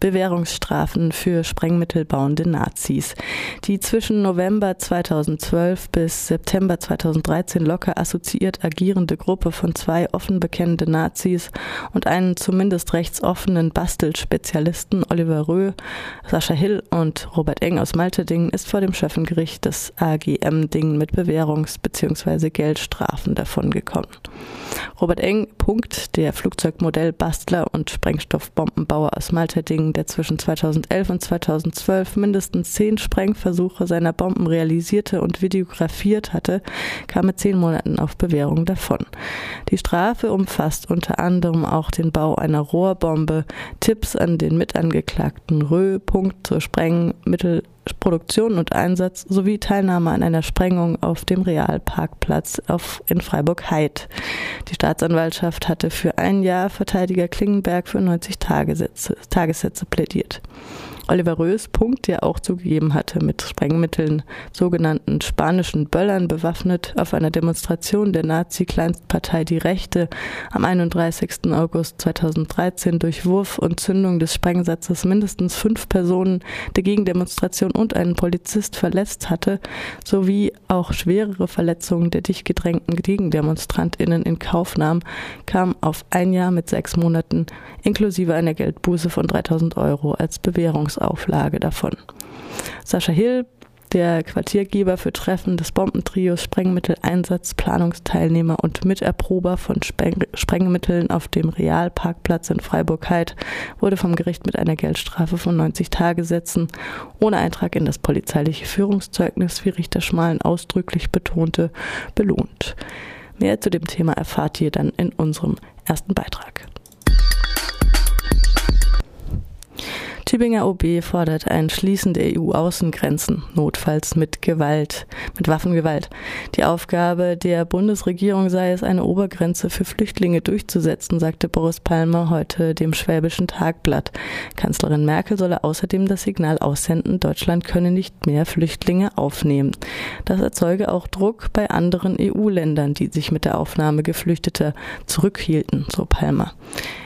Bewährungsstrafen für sprengmittelbauende Nazis. Die zwischen November 2012 bis September 2013 locker assoziiert agierende Gruppe von zwei offen bekennende Nazis und einen zumindest rechtsoffenen Bastelspezialisten Oliver Röh, Sascha Hill und Robert Eng aus Maltedingen ist vor dem Schöffengericht des AGM Dingen mit Bewährungs- bzw. Geldstrafen davongekommen. Robert Eng, Punkt, der Flugzeugmodellbastler und Sprengstoffbombenbauer aus Malterdingen, der zwischen 2011 und 2012 mindestens zehn Sprengversuche seiner Bomben realisierte und videografiert hatte, kam mit zehn Monaten auf Bewährung davon. Die Strafe umfasst unter anderem auch den Bau einer Rohrbombe, Tipps an den Mitangeklagten Rö, Punkt zur Sprengmittel Produktion und Einsatz sowie Teilnahme an einer Sprengung auf dem Realparkplatz auf, in Freiburg-Heid. Die Staatsanwaltschaft hatte für ein Jahr Verteidiger Klingenberg für 90 Tagessätze, Tagessätze plädiert. Oliver Rös Punkt, der auch zugegeben hatte, mit Sprengmitteln, sogenannten spanischen Böllern bewaffnet, auf einer Demonstration der Nazi-Kleinstpartei Die Rechte am 31. August 2013 durch Wurf und Zündung des Sprengsatzes mindestens fünf Personen der Gegendemonstration und einen Polizist verletzt hatte, sowie auch schwerere Verletzungen der dicht gedrängten GegendemonstrantInnen in Kauf nahm, kam auf ein Jahr mit sechs Monaten inklusive einer Geldbuße von 3000 Euro als Bewährungs Auflage davon. Sascha Hill, der Quartiergeber für Treffen des Bombentrios Sprengmitteleinsatz, Planungsteilnehmer und Miterprober von Spreng Sprengmitteln auf dem Realparkplatz in Freiburg-Heid, wurde vom Gericht mit einer Geldstrafe von 90 Tagessätzen ohne Eintrag in das polizeiliche Führungszeugnis, wie Richter Schmalen ausdrücklich betonte, belohnt. Mehr zu dem Thema erfahrt ihr dann in unserem ersten Beitrag. Tübinger OB fordert ein Schließen der EU-Außengrenzen, notfalls mit Gewalt, mit Waffengewalt. Die Aufgabe der Bundesregierung sei es, eine Obergrenze für Flüchtlinge durchzusetzen, sagte Boris Palmer heute dem Schwäbischen Tagblatt. Kanzlerin Merkel solle außerdem das Signal aussenden, Deutschland könne nicht mehr Flüchtlinge aufnehmen. Das erzeuge auch Druck bei anderen EU-Ländern, die sich mit der Aufnahme Geflüchteter zurückhielten, so Palmer.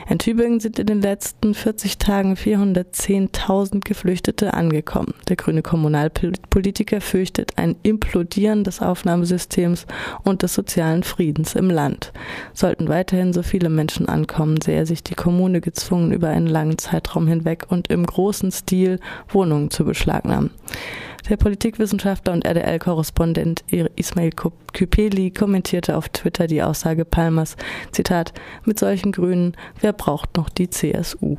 In Tübingen sind in den letzten 40 Tagen 410.000 Geflüchtete angekommen. Der grüne Kommunalpolitiker fürchtet ein Implodieren des Aufnahmesystems und des sozialen Friedens im Land. Sollten weiterhin so viele Menschen ankommen, sähe sich die Kommune gezwungen, über einen langen Zeitraum hinweg und im großen Stil Wohnungen zu beschlagnahmen. Der Politikwissenschaftler und RDL-Korrespondent Ismail Küpeli kommentierte auf Twitter die Aussage Palmers, Zitat, mit solchen Grünen, wer braucht noch die CSU?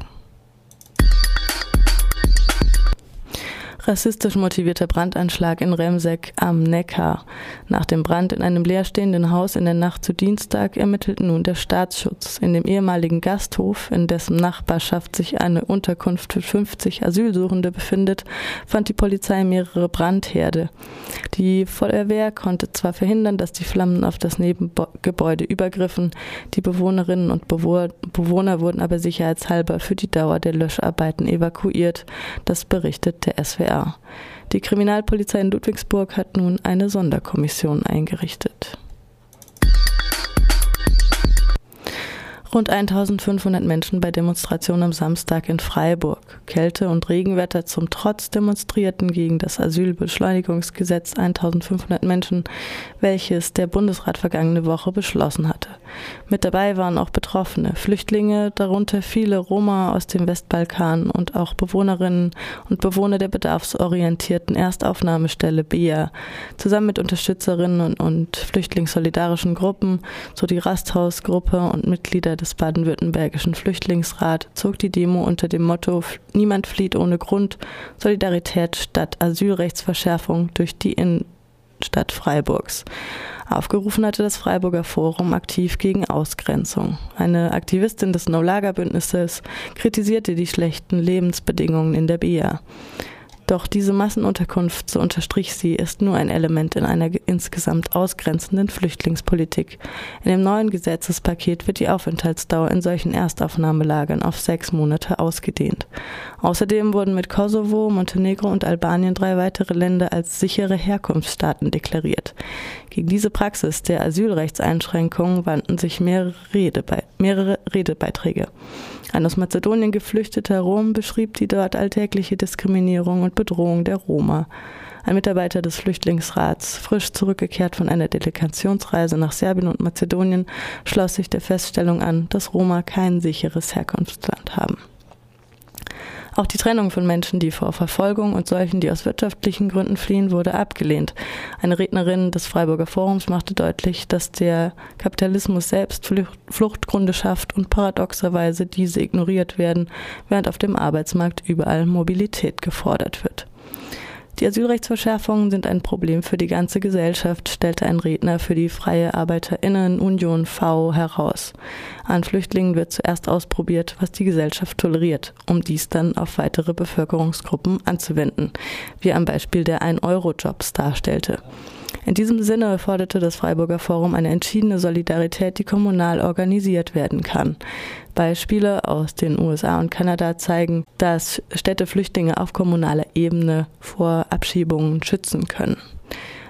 Rassistisch motivierter Brandanschlag in Remseck am Neckar. Nach dem Brand in einem leerstehenden Haus in der Nacht zu Dienstag ermittelt nun der Staatsschutz. In dem ehemaligen Gasthof, in dessen Nachbarschaft sich eine Unterkunft für 50 Asylsuchende befindet, fand die Polizei mehrere Brandherde. Die Feuerwehr konnte zwar verhindern, dass die Flammen auf das Nebengebäude übergriffen, die Bewohnerinnen und Bewohner wurden aber sicherheitshalber für die Dauer der Löscharbeiten evakuiert. Das berichtet der SWR. DDR. Die Kriminalpolizei in Ludwigsburg hat nun eine Sonderkommission eingerichtet. Rund 1500 Menschen bei Demonstrationen am Samstag in Freiburg. Kälte und Regenwetter zum Trotz demonstrierten gegen das Asylbeschleunigungsgesetz 1500 Menschen, welches der Bundesrat vergangene Woche beschlossen hatte. Mit dabei waren auch Betroffene, Flüchtlinge, darunter viele Roma aus dem Westbalkan und auch Bewohnerinnen und Bewohner der bedarfsorientierten Erstaufnahmestelle BEA, zusammen mit Unterstützerinnen und flüchtlingssolidarischen Gruppen, so die Rasthausgruppe und Mitglieder des baden-württembergischen Flüchtlingsrat zog die Demo unter dem Motto Niemand flieht ohne Grund, Solidarität statt Asylrechtsverschärfung durch die Innenstadt Freiburgs. Aufgerufen hatte das Freiburger Forum aktiv gegen Ausgrenzung. Eine Aktivistin des No-Lager-Bündnisses kritisierte die schlechten Lebensbedingungen in der BIA. Doch diese Massenunterkunft, so unterstrich sie, ist nur ein Element in einer insgesamt ausgrenzenden Flüchtlingspolitik. In dem neuen Gesetzespaket wird die Aufenthaltsdauer in solchen Erstaufnahmelagern auf sechs Monate ausgedehnt. Außerdem wurden mit Kosovo, Montenegro und Albanien drei weitere Länder als sichere Herkunftsstaaten deklariert. Gegen diese Praxis der Asylrechtseinschränkungen wandten sich mehrere, Redebe mehrere Redebeiträge. Ein aus Mazedonien geflüchteter Rom beschrieb die dort alltägliche Diskriminierung und Bedrohung der Roma. Ein Mitarbeiter des Flüchtlingsrats, frisch zurückgekehrt von einer Delegationsreise nach Serbien und Mazedonien, schloss sich der Feststellung an, dass Roma kein sicheres Herkunftsland haben. Auch die Trennung von Menschen, die vor Verfolgung und solchen, die aus wirtschaftlichen Gründen fliehen, wurde abgelehnt. Eine Rednerin des Freiburger Forums machte deutlich, dass der Kapitalismus selbst Fluchtgründe schafft und paradoxerweise diese ignoriert werden, während auf dem Arbeitsmarkt überall Mobilität gefordert wird. Die Asylrechtsverschärfungen sind ein Problem für die ganze Gesellschaft, stellte ein Redner für die Freie Arbeiterinnen Union V heraus. An Flüchtlingen wird zuerst ausprobiert, was die Gesellschaft toleriert, um dies dann auf weitere Bevölkerungsgruppen anzuwenden, wie am Beispiel der 1-Euro-Jobs darstellte. In diesem Sinne forderte das Freiburger Forum eine entschiedene Solidarität, die kommunal organisiert werden kann. Beispiele aus den USA und Kanada zeigen, dass Städte Flüchtlinge auf kommunaler Ebene vor Abschiebungen schützen können.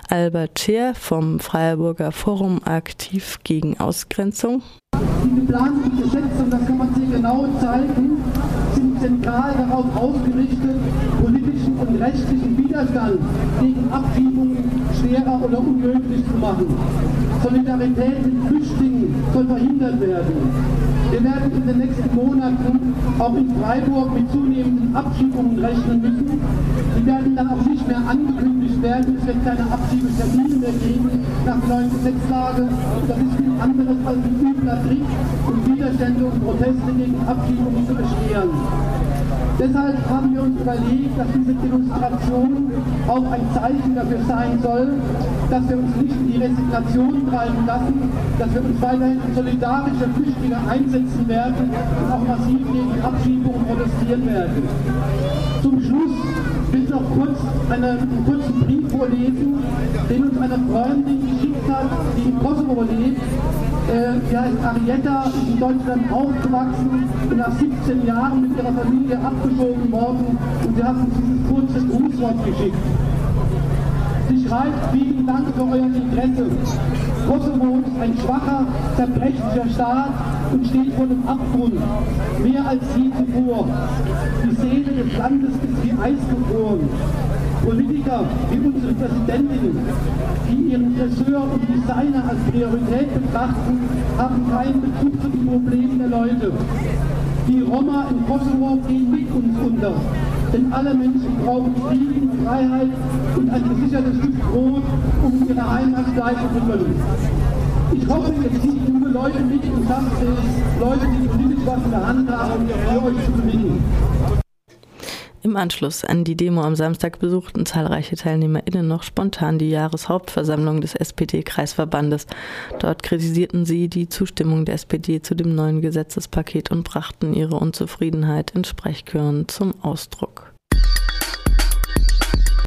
Albert Scheer vom Freiburger Forum aktiv gegen Ausgrenzung. Die geplanten Gesetze, und das kann man hier genau zeigen, zentral darauf ausgerichtet, politischen und rechtlichen Widerstand gegen Abschiebungen schwerer oder unmöglich zu machen. Solidarität mit Flüchtlingen soll verhindert werden. Wir werden in den nächsten Monaten auch in Freiburg mit zunehmenden Abschiebungen rechnen müssen. Die werden dann auch nicht mehr angekündigt werden. Wird keine Abschiebetermine mehr geben nach der neuen Gesetzlage. Das ist nichts anderes als ein übler Trick, um Widerstände und Proteste gegen Abschiebungen zu beschweren. Deshalb haben wir uns überlegt, dass diese Demonstration auch ein Zeichen dafür sein soll, dass wir uns nicht in die Resignation treiben lassen, dass wir uns weiterhin solidarische Flüchtlinge einsetzen werden und auch massiv gegen Abschiebungen protestieren werden. Zum Schluss will noch kurz eine, einen kurzen Brief vorlesen, den uns eine Freundin geschickt hat, die in Kosovo lebt. Äh, die heißt Arietta, ist in Deutschland aufgewachsen und nach 17 Jahren mit ihrer Familie abgeschoben worden und sie hat uns dieses kurze Grußwort geschickt. Sie schreibt, vielen Dank für euer Interesse. Kosovo ist ein schwacher, zerbrechlicher Staat und steht vor dem Abgrund, mehr als je zuvor. Die Seele des Landes ist wie Eis gefroren. Politiker wie unsere Präsidentin, die ihren Friseur und Designer als Priorität betrachten, haben keinen Bezug zu den Problemen der Leute. Die Roma in Kosovo gehen mit uns unter. Denn alle Menschen brauchen Frieden, Freiheit und ein gesichertes Stück Brot, um ihre Heimat leisten zu können. Ich hoffe, ihr zieht junge Leute mit und schafft es, Leute, die politisch was in der Hand haben, für euch zu gewinnen. Im Anschluss an die Demo am Samstag besuchten zahlreiche TeilnehmerInnen noch spontan die Jahreshauptversammlung des SPD-Kreisverbandes. Dort kritisierten sie die Zustimmung der SPD zu dem neuen Gesetzespaket und brachten ihre Unzufriedenheit in Sprechchören zum Ausdruck.